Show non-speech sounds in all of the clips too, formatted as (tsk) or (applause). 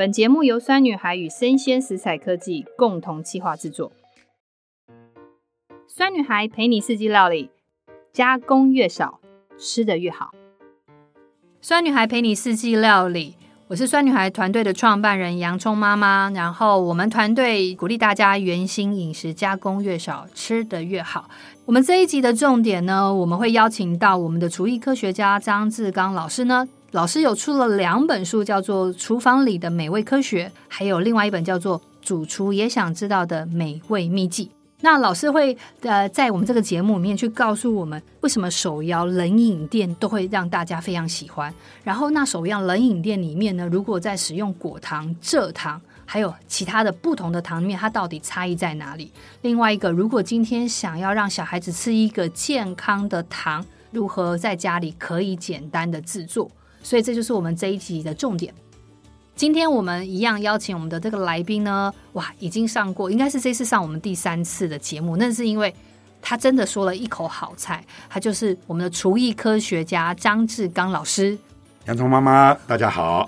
本节目由酸女孩与生鲜食材科技共同企划制作。酸女孩陪你四季料理，加工越少，吃得越好。酸女孩陪你四季料理，我是酸女孩团队的创办人洋葱妈妈。然后我们团队鼓励大家原型饮食，加工越少，吃得越好。我们这一集的重点呢，我们会邀请到我们的厨艺科学家张志刚老师呢。老师有出了两本书，叫做《厨房里的美味科学》，还有另外一本叫做《主厨也想知道的美味秘籍》。那老师会呃在我们这个节目里面去告诉我们，为什么手摇冷饮店都会让大家非常喜欢。然后那手摇冷饮店里面呢，如果在使用果糖、蔗糖，还有其他的不同的糖里面，它到底差异在哪里？另外一个，如果今天想要让小孩子吃一个健康的糖，如何在家里可以简单的制作？所以这就是我们这一集的重点。今天我们一样邀请我们的这个来宾呢，哇，已经上过，应该是这次上我们第三次的节目。那是因为他真的说了一口好菜，他就是我们的厨艺科学家张志刚老师。洋葱妈妈，大家好。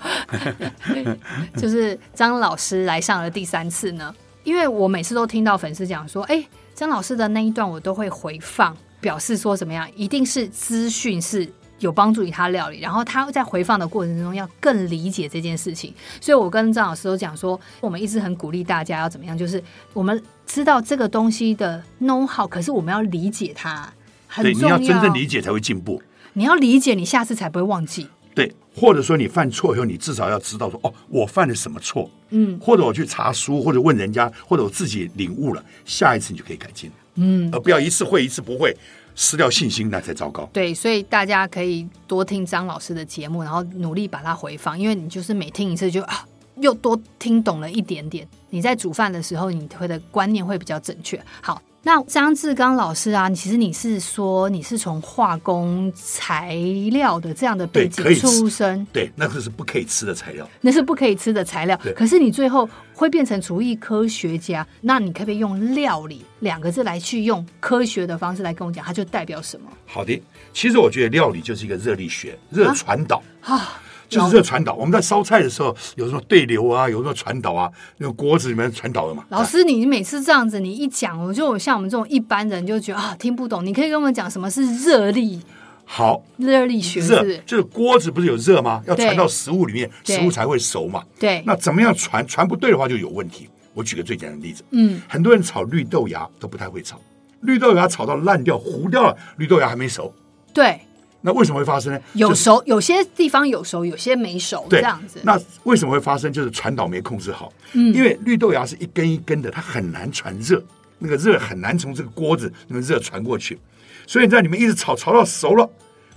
(laughs) 就是张老师来上了第三次呢，因为我每次都听到粉丝讲说，哎，张老师的那一段我都会回放，表示说怎么样，一定是资讯是。有帮助于他料理，然后他在回放的过程中要更理解这件事情，所以我跟张老师都讲说，我们一直很鼓励大家要怎么样，就是我们知道这个东西的 know how，可是我们要理解它，很重要。对，你要真正理解才会进步。你要理解，你下次才不会忘记。对，或者说你犯错以后，你至少要知道说，哦，我犯了什么错？嗯，或者我去查书，或者问人家，或者我自己领悟了，下一次你就可以改进。嗯，而不要一次会一次不会。失掉信心那才糟糕。对，所以大家可以多听张老师的节目，然后努力把它回放，因为你就是每听一次就啊，又多听懂了一点点。你在煮饭的时候，你会的观念会比较正确。好。那张志刚老师啊，其实你是说你是从化工材料的这样的背景出身，对，那个是不可以吃的材料，那是不可以吃的材料。可是你最后会变成厨艺科学家，那你可不可以用料理两个字来去用科学的方式来跟我讲，它就代表什么？好的，其实我觉得料理就是一个热力学，热传导啊。啊就是热传导，我们在烧菜的时候，有时候对流啊，有时候传导啊，那个锅子里面传导的嘛。老师，你每次这样子，你一讲，我就像我们这种一般人就觉得啊，听不懂。你可以跟我们讲什么是热力？好，热力学是热，就是锅子不是有热吗？要传到食物里面，食物才会熟嘛。对，那怎么样传？传不对的话就有问题。我举个最简单的例子，嗯，很多人炒绿豆芽都不太会炒，绿豆芽炒到烂掉糊掉了，绿豆芽还没熟。对。那为什么会发生呢？有熟，有些地方有熟，有些没熟，这样子。那为什么会发生？就是传导没控制好。嗯，因为绿豆芽是一根一根的，它很难传热，那个热很难从这个锅子那个热传过去，所以在里面一直炒，炒到熟了，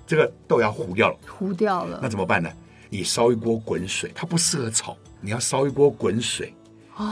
这个豆芽糊掉了，糊掉了。那怎么办呢？你烧一锅滚水，它不适合炒，你要烧一锅滚水。哦。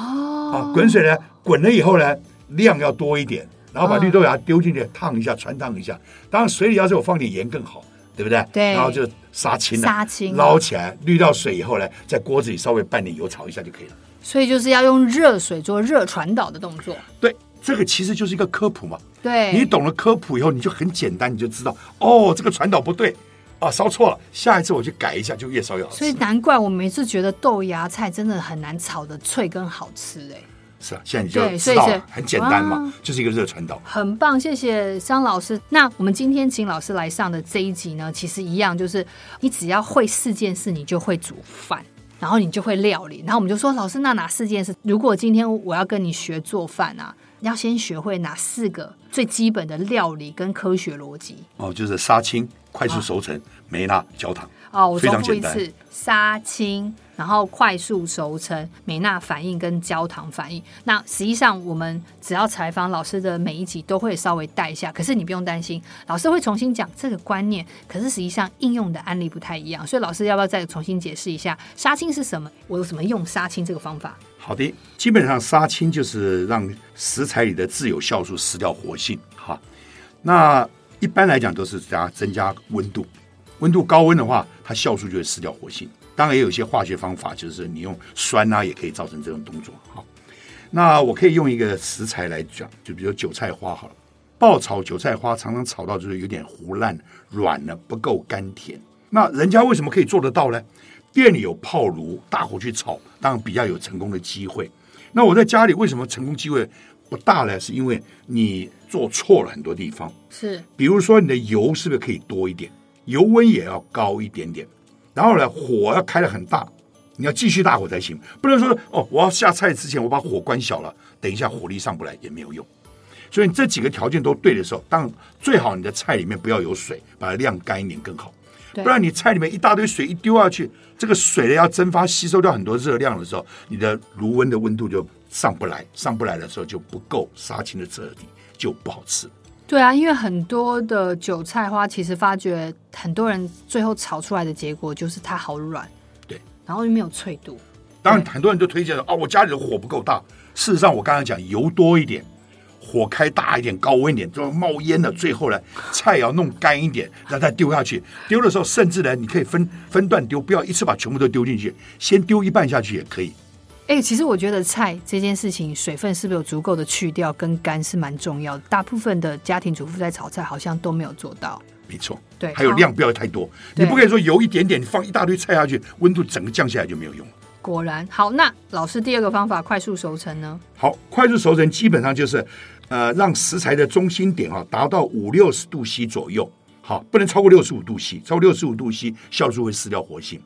啊，滚水呢，滚了以后呢，量要多一点。然后把绿豆芽丢进去烫一下，汆烫一下。当然水里要是有放点盐更好，对不对？对。然后就杀青了，杀青捞起来，滤掉水以后呢，在锅子里稍微拌点油炒一下就可以了。所以就是要用热水做热传导的动作。对，这个其实就是一个科普嘛。对。你懂了科普以后，你就很简单，你就知道哦，这个传导不对啊，烧错了，下一次我去改一下，就越烧越好吃。所以难怪我每次觉得豆芽菜真的很难炒的脆跟好吃哎。是啊，现在你就知道了，很简单嘛，就是一个热传导，很棒，谢谢张老师。那我们今天请老师来上的这一集呢，其实一样，就是你只要会四件事，你就会煮饭，然后你就会料理。然后我们就说，老师，那哪四件事？如果今天我要跟你学做饭啊，要先学会哪四个最基本的料理跟科学逻辑？哦，就是杀青、快速熟成、梅纳、焦糖。哦，我重复一次：杀青。然后快速熟成、美纳反应跟焦糖反应。那实际上我们只要采访老师的每一集都会稍微带一下，可是你不用担心，老师会重新讲这个观念。可是实际上应用的案例不太一样，所以老师要不要再重新解释一下杀青是什么？我有什么用杀青这个方法？好的，基本上杀青就是让食材里的自有酵素失掉活性。哈，那一般来讲都是加增加温度，温度高温的话，它酵素就会失掉活性。当然也有一些化学方法，就是你用酸啊，也可以造成这种动作。好，那我可以用一个食材来讲，就比如韭菜花好了。爆炒韭菜花常常炒到就是有点糊烂、软了，不够甘甜。那人家为什么可以做得到呢？店里有泡炉，大火去炒，当然比较有成功的机会。那我在家里为什么成功机会不大呢？是因为你做错了很多地方。是，比如说你的油是不是可以多一点？油温也要高一点点。然后呢，火要开的很大，你要继续大火才行，不能说哦，我要下菜之前我把火关小了，等一下火力上不来也没有用。所以你这几个条件都对的时候，当然最好你的菜里面不要有水，把它晾干一点更好。不然你菜里面一大堆水一丢下去，这个水呢要蒸发吸收掉很多热量的时候，你的炉温的温度就上不来，上不来的时候就不够杀青的彻底，就不好吃。对啊，因为很多的韭菜花，其实发觉很多人最后炒出来的结果就是它好软，对，然后又没有脆度。当然很多人都推荐了，哦，我家里的火不够大。事实上，我刚才讲油多一点。火开大一点，高温一点，就冒烟了。最后呢，菜要弄干一点，然后再丢下去。丢的时候，甚至呢，你可以分分段丢，不要一次把全部都丢进去，先丢一半下去也可以。哎、欸，其实我觉得菜这件事情，水分是不是有足够的去掉跟干是蛮重要的。大部分的家庭主妇在炒菜好像都没有做到。没错，对，还有量不要太多，你不可以说油一点点，你放一大堆菜下去，温度整个降下来就没有用了。果然好，那老师第二个方法快速熟成呢？好，快速熟成基本上就是。呃，让食材的中心点啊达到五六十度 C 左右，好，不能超过六十五度 C，超过六十五度 C，酵素会失掉活性。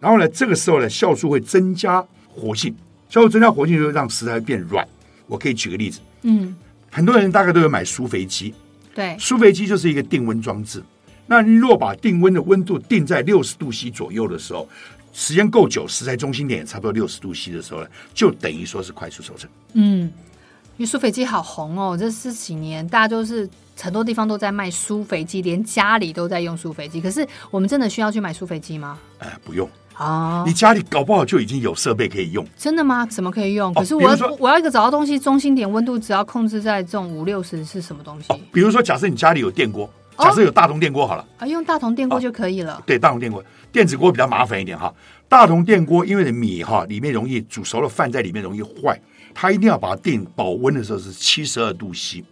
然后呢，这个时候呢，酵素会增加活性，酵素增加活性就会让食材变软。我可以举个例子，嗯，很多人大概都有买苏肥机，对，苏肥机就是一个定温装置。那你若把定温的温度定在六十度 C 左右的时候，时间够久，食材中心点也差不多六十度 C 的时候呢，就等于说是快速熟成，嗯。因为苏肥鸡好红哦，这十几年大家都是很多地方都在卖苏肥鸡，连家里都在用苏肥鸡。可是我们真的需要去买苏肥鸡吗？哎，不用啊！你家里搞不好就已经有设备可以用。真的吗？什么可以用？可是我要我要一个找到东西，中心点温度只要控制在这种五六十是什么东西？比如说，假设你家里有电锅，假设有大同电锅好了，啊，用大同电锅就可以了。对，大同电锅，电子锅比较麻烦一点哈。大同电锅因为你米哈里面容易煮熟了，饭在里面容易坏。它一定要把它定保温的时候是七十二度 C，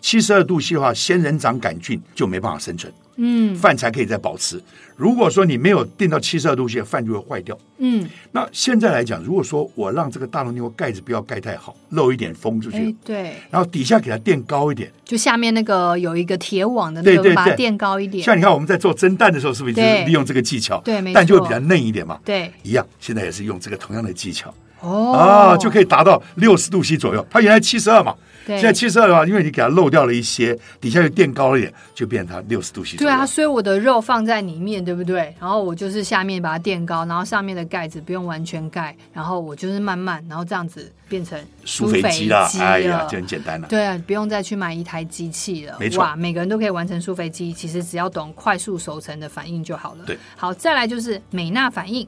七十二度 C 的话，仙人掌杆菌就没办法生存，嗯，饭才可以再保持。如果说你没有定到七十二度 C，饭就会坏掉，嗯。那现在来讲，如果说我让这个大同电锅盖子不要盖太好，漏一点风出去，对，然后底下给它垫高一点，就下面那个有一个铁网的那个，把它垫高一点。像你看我们在做蒸蛋的时候，是不是就是利用这个技巧？对，没错，蛋就会比较嫩一点嘛。对，一样，现在也是用这个同样的技巧。哦，啊，就可以达到六十度 C 左右。它原来七十二嘛，对，现在七十二的话，因为你给它漏掉了一些，底下又垫高了一点，就变成它六十度 C。对啊，所以我的肉放在里面，对不对？然后我就是下面把它垫高，然后上面的盖子不用完全盖，然后我就是慢慢，然后这样子变成舒肥机了。哎呀，就很简单了。对啊，不用再去买一台机器了。没错，哇，每个人都可以完成舒肥机，其实只要懂快速熟成的反应就好了。对，好，再来就是美纳反应。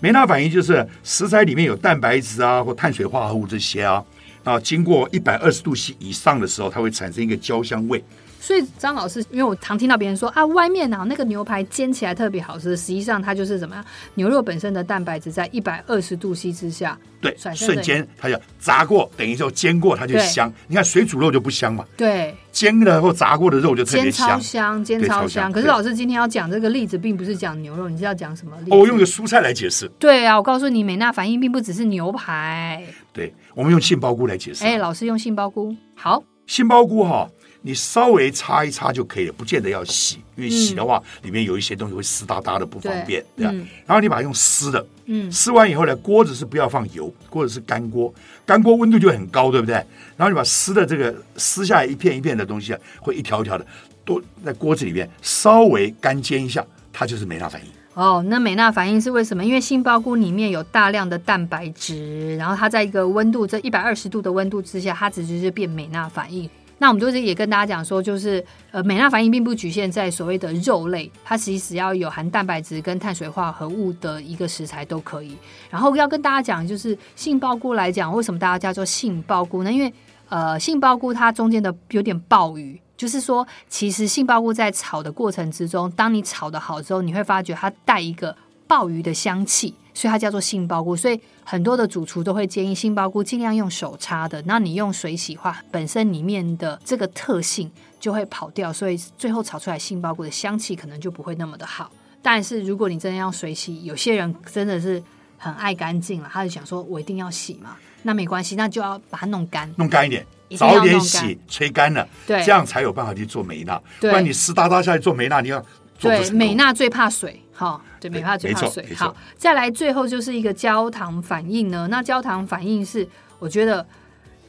美纳反应就是食材里面有蛋白质啊或碳水化合物这些啊，啊，经过一百二十度 C 以上的时候，它会产生一个焦香味。所以张老师，因为我常听到别人说啊，外面啊那个牛排煎起来特别好吃，实际上它就是怎么样？牛肉本身的蛋白质在一百二十度 C 之下，对，瞬间它就炸过，等于说煎过它就香。你看水煮肉就不香嘛，对，煎了或炸过的肉就特别香，煎超香，煎超香。可是老师今天要讲这个例子，并不是讲牛肉，你是要讲什么例子？哦，我用个蔬菜来解释。对啊，我告诉你，美纳反应并不只是牛排。对，我们用杏鲍菇来解释。哎，老师用杏鲍菇，好，杏鲍菇哈。你稍微擦一擦就可以了，不见得要洗，因为洗的话、嗯、里面有一些东西会湿哒哒的，不方便，对吧？嗯、然后你把它用湿的，嗯，湿完以后呢，锅子是不要放油，锅子是干锅，干锅温度就很高，对不对？然后你把湿的这个撕下来一片一片的东西啊，会一条一条的，都在锅子里面稍微干煎一下，它就是美纳反应。哦，那美纳反应是为什么？因为杏鲍菇里面有大量的蛋白质，然后它在一个温度这一百二十度的温度之下，它直接就变美纳反应。那我们就是也跟大家讲说，就是呃，美纳反应并不局限在所谓的肉类，它其实要有含蛋白质跟碳水化合物的一个食材都可以。然后要跟大家讲，就是杏鲍菇来讲，为什么大家叫做杏鲍菇呢？因为呃，杏鲍菇它中间的有点鲍鱼，就是说，其实杏鲍菇在炒的过程之中，当你炒的好之后，你会发觉它带一个鲍鱼的香气。所以它叫做杏鲍菇，所以很多的主厨都会建议杏鲍菇尽量用手擦的。那你用水洗话，本身里面的这个特性就会跑掉，所以最后炒出来杏鲍菇的香气可能就不会那么的好。但是如果你真的要水洗，有些人真的是很爱干净了，他就想说我一定要洗嘛。那没关系，那就要把它弄干，弄干一点，早点洗，吹干了，对，这样才有办法去做梅纳。不然你湿哒哒下去做梅纳，你要做对美娜最怕水，哈，对美纳最怕水。好，再来最后就是一个焦糖反应呢。那焦糖反应是，我觉得。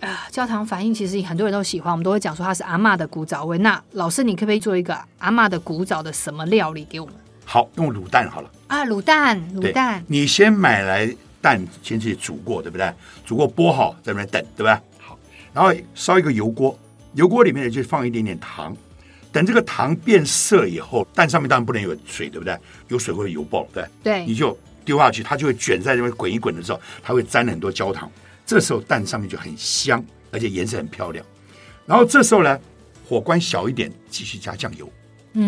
啊，焦糖反应其实很多人都喜欢，我们都会讲说它是阿嬷的古早味。那老师，你可不可以做一个阿嬷的古早的什么料理给我们？好，用卤蛋好了。啊，卤蛋，卤蛋，你先买来蛋，先去煮过，对不对？煮过剥好，在那边等，对不对？好，然后烧一个油锅，油锅里面就放一点点糖，等这个糖变色以后，蛋上面当然不能有水，对不对？有水会油爆，对对，你就丢下去，它就会卷在那边滚一滚的时候，它会沾很多焦糖。这时候蛋上面就很香，而且颜色很漂亮。然后这时候呢，火关小一点，继续加酱油。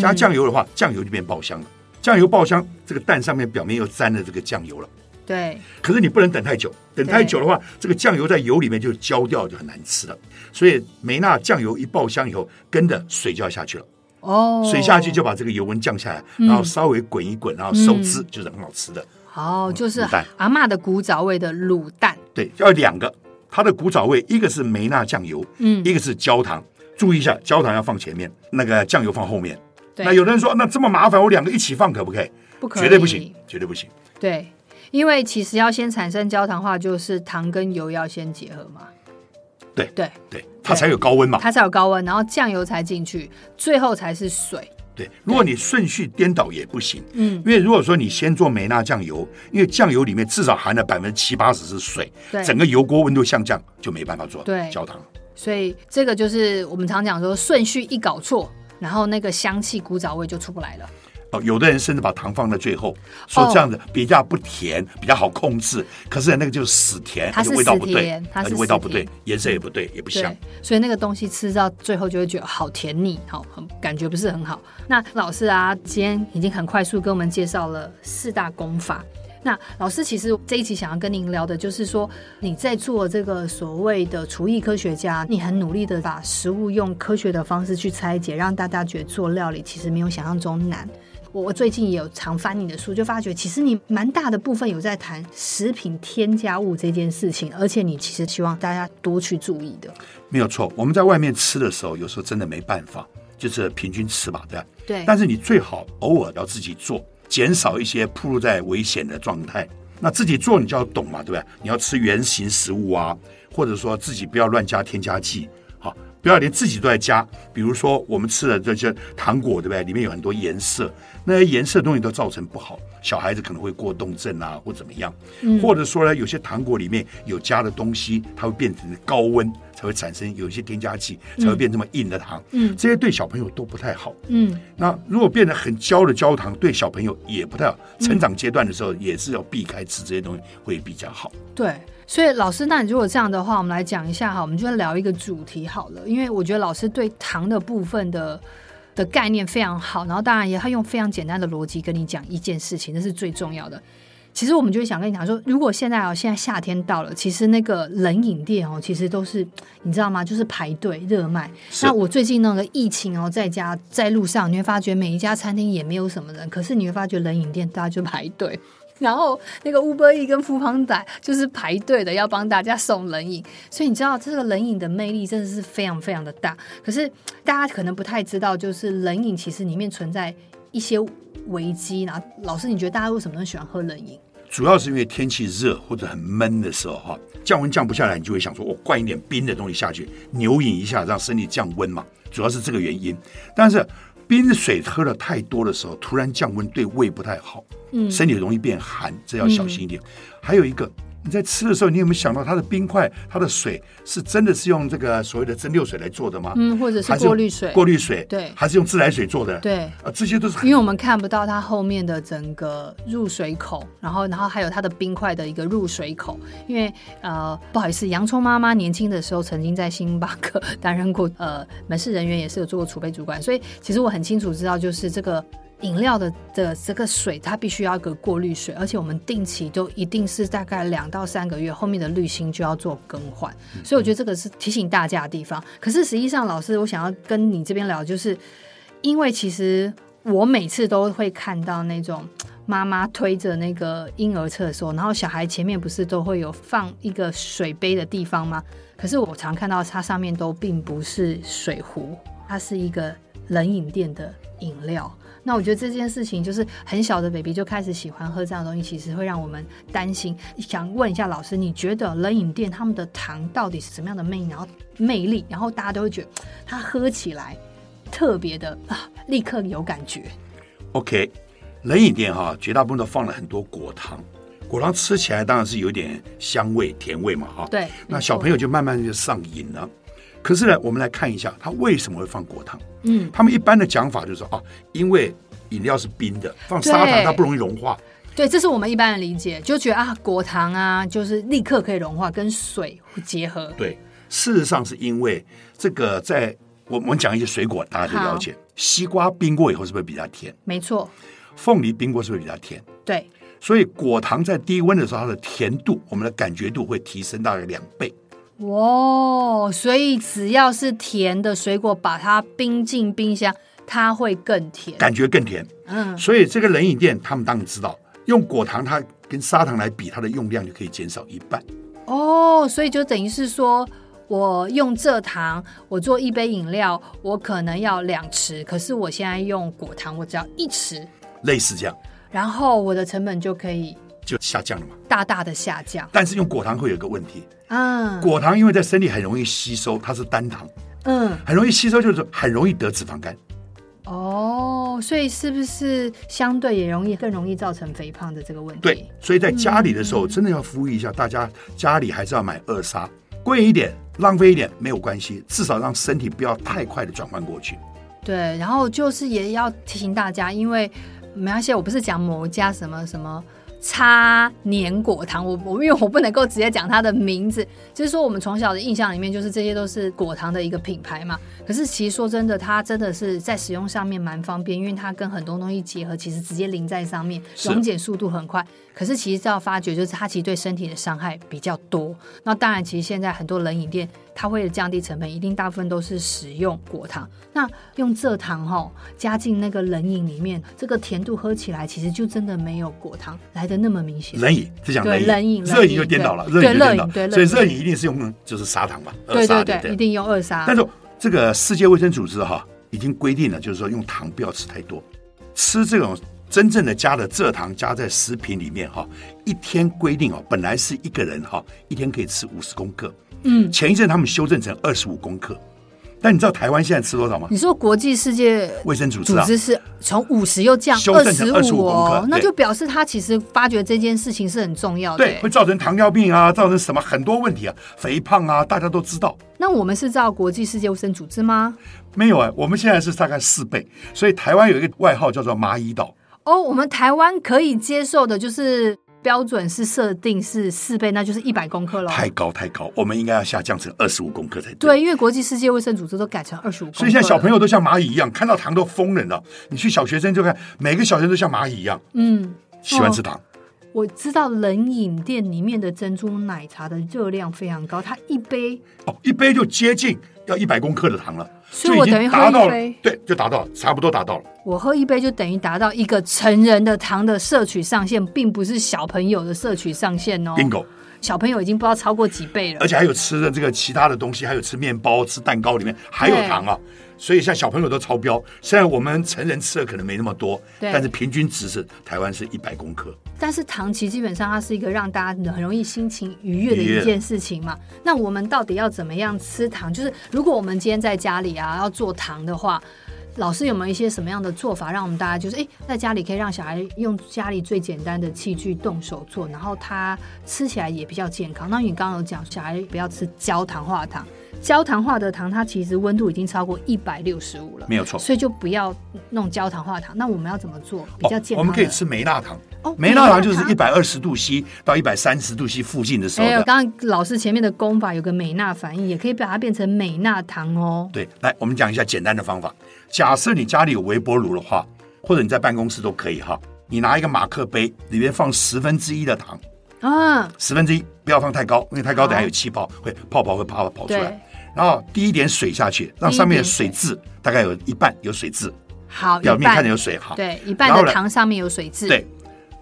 加酱油的话，酱油就变爆香了。酱油爆香，这个蛋上面表面又沾了这个酱油了。对。可是你不能等太久，等太久的话，这个酱油在油里面就焦掉，就很难吃了。所以梅纳酱油一爆香以后，跟着水就要下去了。哦。水下去就把这个油温降下来，然后稍微滚一滚，然后收汁，就是很好吃的。哦，就是阿嬷的古早味的卤蛋。对，要两个，它的古早味，一个是梅纳酱油，嗯，一个是焦糖。注意一下，焦糖要放前面，那个酱油放后面。对。那有的人说，那这么麻烦，我两个一起放可不可以？不可以，绝对不行，绝对不行。对，因为其实要先产生焦糖化，就是糖跟油要先结合嘛。对对对，它才有高温嘛，它才有高温，然后酱油才进去，最后才是水。对，如果你顺序颠倒也不行，嗯，因为如果说你先做梅纳酱油，因为酱油里面至少含了百分之七八十是水，对，整个油锅温度下降就没办法做对焦糖。所以这个就是我们常讲说顺序一搞错，然后那个香气古早味就出不来了。哦，有的人甚至把糖放在最后，说这样子比较不甜，比较好控制。可是那个就是死甜，它是味道不对，它是味道不对，颜色也不对，也不香。所以那个东西吃到最后就会觉得好甜腻，好，感觉不是很好。那老师啊，今天已经很快速跟我们介绍了四大功法。那老师其实这一期想要跟您聊的就是说，你在做这个所谓的厨艺科学家，你很努力的把食物用科学的方式去拆解，让大家觉得做料理其实没有想象中难。我我最近也有常翻你的书，就发觉其实你蛮大的部分有在谈食品添加物这件事情，而且你其实希望大家多去注意的。没有错，我们在外面吃的时候，有时候真的没办法，就是平均吃吧，对吧？对。但是你最好偶尔要自己做，减少一些暴露在危险的状态。那自己做你就要懂嘛，对不对？你要吃原型食物啊，或者说自己不要乱加添加剂。不要连自己都在加，比如说我们吃的这些糖果，对不对？里面有很多颜色，那些颜色的东西都造成不好，小孩子可能会过动症啊，或怎么样。嗯。或者说呢，有些糖果里面有加的东西，它会变成高温才会产生有一些添加剂，才会变这么硬的糖。嗯。这些对小朋友都不太好。嗯。那如果变得很焦的焦糖，对小朋友也不太好。成长阶段的时候也是要避开吃这些东西会比较好。对。所以老师，那你如果这样的话，我们来讲一下哈，我们就聊一个主题好了。因为我觉得老师对糖的部分的的概念非常好，然后当然也他用非常简单的逻辑跟你讲一件事情，这是最重要的。其实我们就想跟你讲说，如果现在哦，现在夏天到了，其实那个冷饮店哦，其实都是你知道吗？就是排队热卖。那我最近那个疫情哦，在家在路上，你会发觉每一家餐厅也没有什么人，可是你会发觉冷饮店大家就排队。然后那个 Uber E 跟 foodpanda 就是排队的，要帮大家送冷饮，所以你知道这个冷饮的魅力真的是非常非常的大。可是大家可能不太知道，就是冷饮其实里面存在一些危机。然后老师，你觉得大家为什么都喜欢喝冷饮？主要是因为天气热或者很闷的时候，哈，降温降不下来，你就会想说，我灌一点冰的东西下去，牛饮一下，让身体降温嘛。主要是这个原因，但是。冰水喝了太多的时候，突然降温对胃不太好，嗯，身体容易变寒，这要小心一点。嗯、还有一个。你在吃的时候，你有没有想到它的冰块、它的水是真的是用这个所谓的蒸馏水来做的吗？嗯，或者是过滤水？过滤水对，还是用自来水做的？对啊，这些都是因为我们看不到它后面的整个入水口，然后然后还有它的冰块的一个入水口。因为呃，不好意思，洋葱妈妈年轻的时候曾经在星巴克担任过呃门市人员，也是有做过储备主管，所以其实我很清楚知道，就是这个。饮料的的这个水，它必须要一个过滤水，而且我们定期都一定是大概两到三个月，后面的滤芯就要做更换。所以我觉得这个是提醒大家的地方。可是实际上，老师，我想要跟你这边聊，就是因为其实我每次都会看到那种妈妈推着那个婴儿车的时候，然后小孩前面不是都会有放一个水杯的地方吗？可是我常看到它上面都并不是水壶，它是一个冷饮店的饮料。那我觉得这件事情就是很小的 baby 就开始喜欢喝这样的东西，其实会让我们担心。想问一下老师，你觉得冷饮店他们的糖到底是什么样的魅力？然后魅力，然后大家都会觉得它喝起来特别的啊，立刻有感觉。OK，冷饮店哈，绝大部分都放了很多果糖，果糖吃起来当然是有点香味、甜味嘛哈。对，那小朋友就慢慢就上瘾了。可是呢，我们来看一下，他为什么会放果糖？嗯，他们一般的讲法就是说，啊，因为饮料是冰的，放砂糖它不容易融化。对，这是我们一般的理解，就觉得啊，果糖啊，就是立刻可以融化，跟水结合。对，事实上是因为这个，在我们讲一些水果，大家就了解，西瓜冰过以后是不是比较甜？没错。凤梨冰过是不是比较甜？对。所以果糖在低温的时候，它的甜度，我们的感觉度会提升大概两倍。哇，所以只要是甜的水果，把它冰进冰箱，它会更甜，感觉更甜。嗯，所以这个冷饮店他们当然知道，用果糖它跟砂糖来比，它的用量就可以减少一半。哦，所以就等于是说，我用蔗糖，我做一杯饮料，我可能要两匙，可是我现在用果糖，我只要一匙，类似这样，然后我的成本就可以。就下降了嘛，大大的下降。但是用果糖会有一个问题啊，果糖因为在身体很容易吸收，它是单糖，嗯，很容易吸收，就是很容易得脂肪肝。哦，所以是不是相对也容易更容易造成肥胖的这个问题？对，所以在家里的时候，真的要呼吁一下大家，家里还是要买二砂，贵一点，浪费一点没有关系，至少让身体不要太快的转换过去。对，然后就是也要提醒大家，因为没关系，我不是讲某一家什么什么。差年果糖，我我因为我不能够直接讲它的名字，就是说我们从小的印象里面，就是这些都是果糖的一个品牌嘛。可是其实说真的，它真的是在使用上面蛮方便，因为它跟很多东西结合，其实直接淋在上面，溶解速度很快。可是其实要发觉，就是它其实对身体的伤害比较多。那当然，其实现在很多冷饮店，它为了降低成本，一定大部分都是使用果糖。那用蔗糖哈加进那个冷饮里面，这个甜度喝起来其实就真的没有果糖来的那么明显。冷饮是讲冷饮，热饮就颠倒了，热饮颠倒。对，所以热饮一定是用就是砂糖嘛，对对对，一定用二砂。但是这个世界卫生组织哈已经规定了，就是说用糖不要吃太多，吃这种。真正的加的蔗糖加在食品里面哈，一天规定哦，本来是一个人哈，一天可以吃五十公克，嗯，前一阵他们修正成二十五公克，但你知道台湾现在吃多少吗？你说国际世界卫生组织啊，组织是从五十又降修正成二十五公克，那就表示他其实发觉这件事情是很重要的，对，会造成糖尿病啊，造成什么很多问题啊，肥胖啊，大家都知道。那我们是照国际世界卫生组织吗？没有啊，我们现在是大概四倍，所以台湾有一个外号叫做蚂蚁岛。哦，我们台湾可以接受的，就是标准是设定是四倍，那就是一百公克了。太高太高，我们应该要下降成二十五公克才对。对，因为国际世界卫生组织都改成二十五公克。所以现在小朋友都像蚂蚁一样，看到糖都疯人了。你去小学生就看，每个小学生都像蚂蚁一样，嗯，喜欢吃糖。哦，我知道冷饮店里面的珍珠奶茶的热量非常高，它一杯哦，一杯就接近要一百公克的糖了。所以我等于喝一杯，对，就达到了，差不多达到了。我喝一杯就等于达到一个成人的糖的摄取上限，并不是小朋友的摄取上限哦。Bingo，小朋友已经不知道超过几倍了，而且还有吃的这个其他的东西，还有吃面包、吃蛋糕里面还有糖啊。所以像小朋友都超标，虽然我们成人吃的可能没那么多，但是平均值是台湾是一百公克。但是糖其实基本上它是一个让大家很容易心情愉悦的一件事情嘛。那我们到底要怎么样吃糖？就是如果我们今天在家里啊要做糖的话，老师有没有一些什么样的做法，让我们大家就是哎在家里可以让小孩用家里最简单的器具动手做，然后他吃起来也比较健康。那你刚刚有讲小孩不要吃焦糖化糖。焦糖化的糖，它其实温度已经超过一百六十五了，没有错，所以就不要弄焦糖化糖。那我们要怎么做比较健康？我们可以吃梅纳糖哦，梅纳糖就是一百二十度 C 到一百三十度 C 附近的时候。还有刚刚老师前面的功法有个美纳反应，也可以把它变成美纳糖哦。对，来我们讲一下简单的方法。假设你家里有微波炉的话，或者你在办公室都可以哈，你拿一个马克杯，里面放十分之一的糖啊，十分之一，不要放太高，因为太高等下有气泡，会泡泡会啪啪跑出来。然后滴一点水下去，让上面的水渍大概有一半有水渍，好，表面看着有水哈。对，一半的糖上面有水渍。对，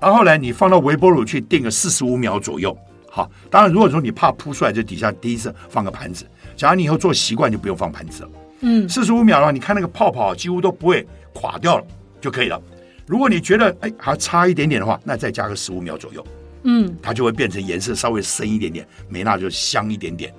然后呢，你放到微波炉去定个四十五秒左右。好，当然如果说你怕扑出来，就底下第一次放个盘子。假如你以后做习惯，就不用放盘子了。嗯，四十五秒的话，你看那个泡泡几乎都不会垮掉了就可以了。如果你觉得哎还差一点点的话，那再加个十五秒左右。嗯，它就会变成颜色稍微深一点点，美娜就香一点点。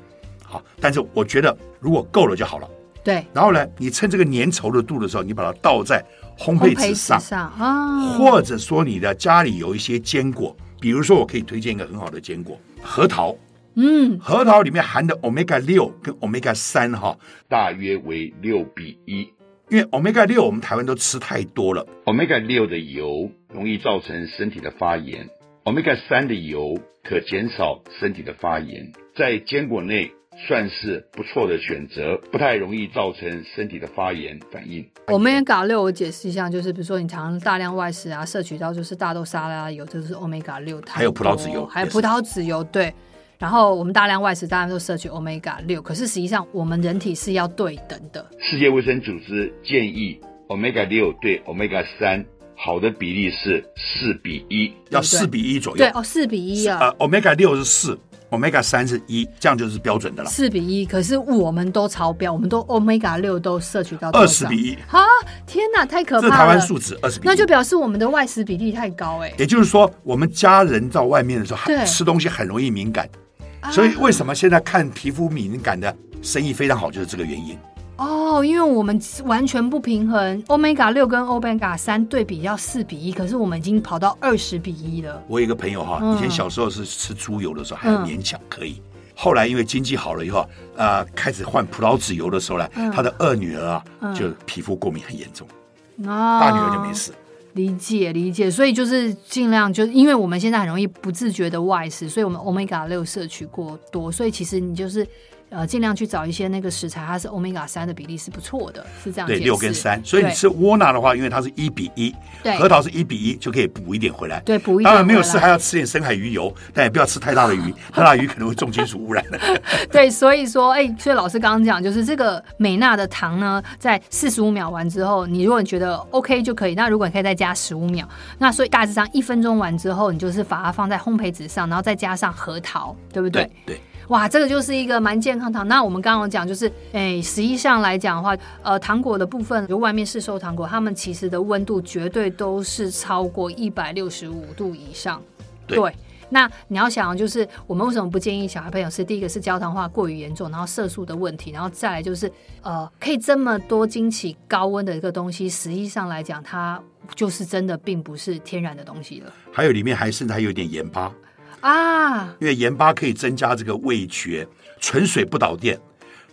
好，但是我觉得如果够了就好了。对，然后呢，你趁这个粘稠的度的时候，你把它倒在烘焙纸上，上啊，或者说你的家里有一些坚果，比如说我可以推荐一个很好的坚果——核桃。嗯，核桃里面含的 omega 六跟 omega 三哈，大约为六比一。因为 omega 六我们台湾都吃太多了，omega 六的油容易造成身体的发炎，omega 三的油可减少身体的发炎，在坚果内。算是不错的选择，不太容易造成身体的发炎反应。Omega 六，我解释一下，就是比如说你常大量外食啊，摄取到就是大豆沙拉油，这就是 Omega 六，还有葡萄籽油，还有葡萄籽油，对。然后我们大量外食，大家都摄取 Omega 六，可是实际上我们人体是要对等的。世界卫生组织建议 Omega 六对 Omega 三好的比例是四比一，要四比一左右。对哦，四比一啊。呃，Omega 六是四。Omega 三是一，这样就是标准的了。四比一，可是我们都超标，我们都 Omega 六都摄取到二十比一。啊，天哪，太可怕了！这台湾数值二十比一，那就表示我们的外食比例太高哎。也就是说，我们家人到外面的时候，吃东西很容易敏感，所以为什么现在看皮肤敏感的生意非常好，就是这个原因。哦，因为我们完全不平衡，Omega 六跟 Omega 三对比要四比一，可是我们已经跑到二十比一了。我有一个朋友哈，以前小时候是吃猪油的时候还勉强可以，嗯、后来因为经济好了以后，呃，开始换葡萄籽油的时候呢，嗯、他的二女儿啊就皮肤过敏很严重，哦、大女儿就没事。理解理解，所以就是尽量就因为我们现在很容易不自觉的外食，所以我们 Omega 六摄取过多，所以其实你就是。呃，尽量去找一些那个食材，它是欧米伽三的比例是不错的，是这样。对，六跟三，所以你吃窝囊的话，因为它是一比一，对，核桃是一比一，就可以补一点回来。对，补一点。当然没有事，还要吃点深海鱼油，但也不要吃太大的鱼，(laughs) 太大鱼可能会重金属污染。(laughs) 对，所以说，哎、欸，所以老师刚刚讲，就是这个美娜的糖呢，在四十五秒完之后，你如果你觉得 OK 就可以，那如果你可以再加十五秒，那所以大致上一分钟完之后，你就是把它放在烘焙纸上，然后再加上核桃，对不对？对。对哇，这个就是一个蛮健康糖。那我们刚刚讲，就是，哎，实际上来讲的话，呃，糖果的部分，就外面市售糖果，它们其实的温度绝对都是超过一百六十五度以上。对，对。那你要想，就是我们为什么不建议小孩朋友吃？第一个是焦糖化过于严重，然后色素的问题，然后再来就是，呃，可以这么多惊起高温的一个东西，实际上来讲，它就是真的并不是天然的东西了。还有里面还甚至还有点盐巴。啊，因为盐巴可以增加这个味觉，纯水不导电，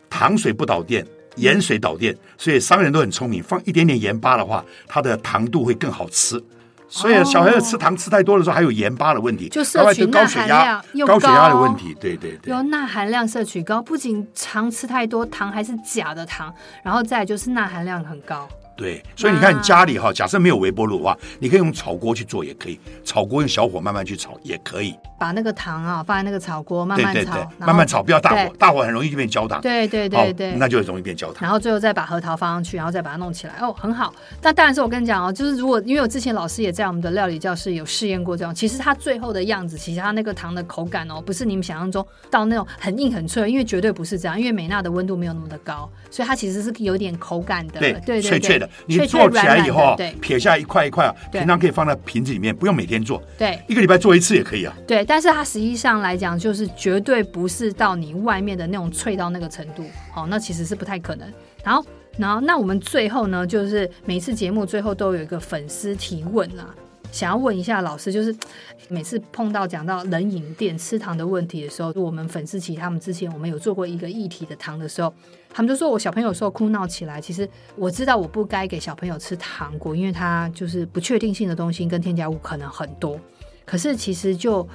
糖水不导电，盐水导电，所以商人都很聪明，放一点点盐巴的话，它的糖度会更好吃。所以小孩子吃糖吃太多的时候，还有盐巴的问题，就摄取钠含量又高，高血压的问题，对对对，有钠含量摄取高，不仅糖吃太多，糖还是假的糖，然后再就是钠含量很高。对，所以你看你家里哈，假设没有微波炉的话，你可以用炒锅去做，也可以。炒锅用小火慢慢去炒，也可以。把那个糖啊放在那个炒锅慢慢炒，慢慢炒，不要大火，大火很容易就变焦糖。对对对对，那就容易变焦糖。然后最后再把核桃放上去，然后再把它弄起来，哦，很好。但当然是我跟你讲哦，就是如果因为我之前老师也在我们的料理教室有试验过这种，其实它最后的样子，其实它那个糖的口感哦，不是你们想象中到那种很硬很脆，因为绝对不是这样，因为美娜的温度没有那么的高，所以它其实是有点口感的，对对脆脆的，你做起来以后，对，撇下一块一块啊，平常可以放在瓶子里面，不用每天做，对，一个礼拜做一次也可以啊。对，但是它实际上。上来讲，就是绝对不是到你外面的那种脆到那个程度，好，那其实是不太可能。然后，然后，那我们最后呢，就是每次节目最后都有一个粉丝提问啊，想要问一下老师，就是 (tsk) 每次碰到讲到冷饮店吃糖的问题的时候，我们粉丝其他们之前我们有做过一个议题的糖的时候，他们就说我小朋友说哭闹起来，其实我知道我不该给小朋友吃糖果，因为他就是不确定性的东西跟添加物可能很多，可是其实就。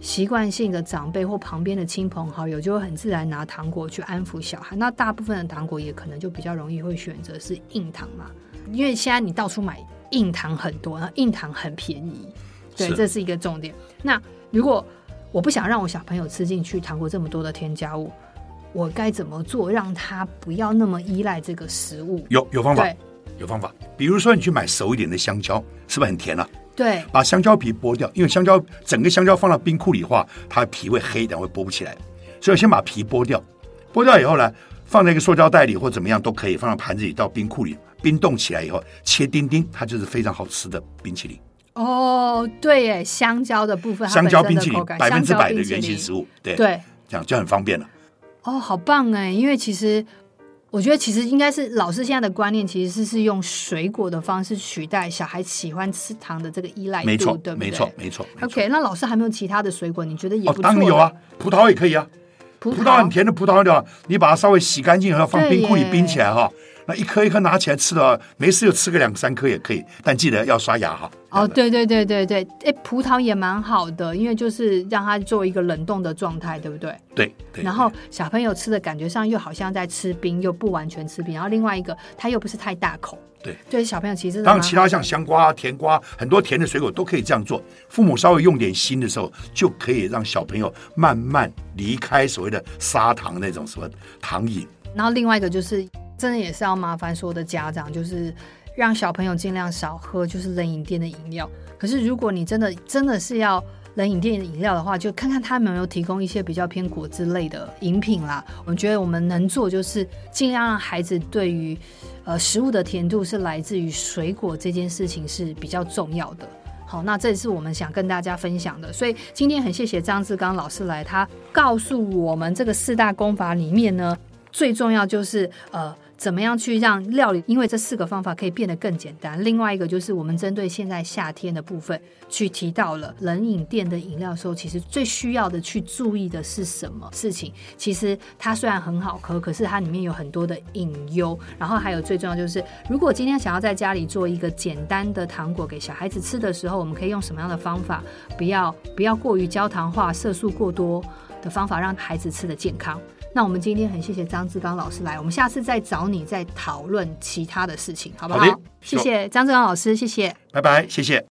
习惯性的长辈或旁边的亲朋好友就会很自然拿糖果去安抚小孩，那大部分的糖果也可能就比较容易会选择是硬糖嘛，因为现在你到处买硬糖很多，然后硬糖很便宜，对，这是一个重点。那如果我不想让我小朋友吃进去糖果这么多的添加物，我该怎么做让他不要那么依赖这个食物？有有方法。有方法。比如说，你去买熟一点的香蕉，是不是很甜啊？对，把香蕉皮剥掉，因为香蕉整个香蕉放到冰库里的话，它的皮会黑，然后会剥不起来。所以先把皮剥掉，剥掉以后呢，放在一个塑胶袋里或怎么样都可以，放到盘子里到冰库里冰冻起来以后，切丁丁，它就是非常好吃的冰淇淋。哦，对耶，香蕉的部分，香蕉冰淇淋百分之百的原型食物，对对，这样就很方便了。哦，好棒哎！因为其实我觉得，其实应该是老师现在的观念，其实是是用水果的方式取代小孩喜欢吃糖的这个依赖度，没错，对不对？没错，没错。OK，那老师还没有其他的水果？你觉得也不错？当然有啊，葡萄也可以啊。葡萄，很甜的葡萄的，你把它稍微洗干净然后放冰库里冰起来哈。那一颗一颗拿起来吃的话，没事就吃个两三颗也可以，但记得要刷牙哈。哦，对对对对对，哎，葡萄也蛮好的，因为就是让它做一个冷冻的状态，对不对？对对。然后小朋友吃的感觉上又好像在吃冰，又不完全吃冰。然后另外一个，它又不是太大口。对。对，小朋友其实当然其他像香瓜、甜瓜，很多甜的水果都可以这样做。父母稍微用点心的时候，就可以让小朋友慢慢离开所谓的砂糖那种什么糖瘾。然后另外一个就是。真的也是要麻烦所有的家长，就是让小朋友尽量少喝就是冷饮店的饮料。可是如果你真的真的是要冷饮店的饮料的话，就看看他们有没有提供一些比较偏果汁类的饮品啦。我觉得我们能做就是尽量让孩子对于呃食物的甜度是来自于水果这件事情是比较重要的。好，那这是我们想跟大家分享的。所以今天很谢谢张志刚老师来，他告诉我们这个四大功法里面呢，最重要就是呃。怎么样去让料理？因为这四个方法可以变得更简单。另外一个就是我们针对现在夏天的部分去提到了冷饮店的饮料的时候，其实最需要的去注意的是什么事情？其实它虽然很好喝，可是它里面有很多的隐忧。然后还有最重要就是，如果今天想要在家里做一个简单的糖果给小孩子吃的时候，我们可以用什么样的方法？不要不要过于焦糖化、色素过多的方法，让孩子吃得健康。那我们今天很谢谢张志刚老师来，我们下次再找你再讨论其他的事情，好不好？好的，谢谢张志刚老师，谢谢，拜拜，谢谢。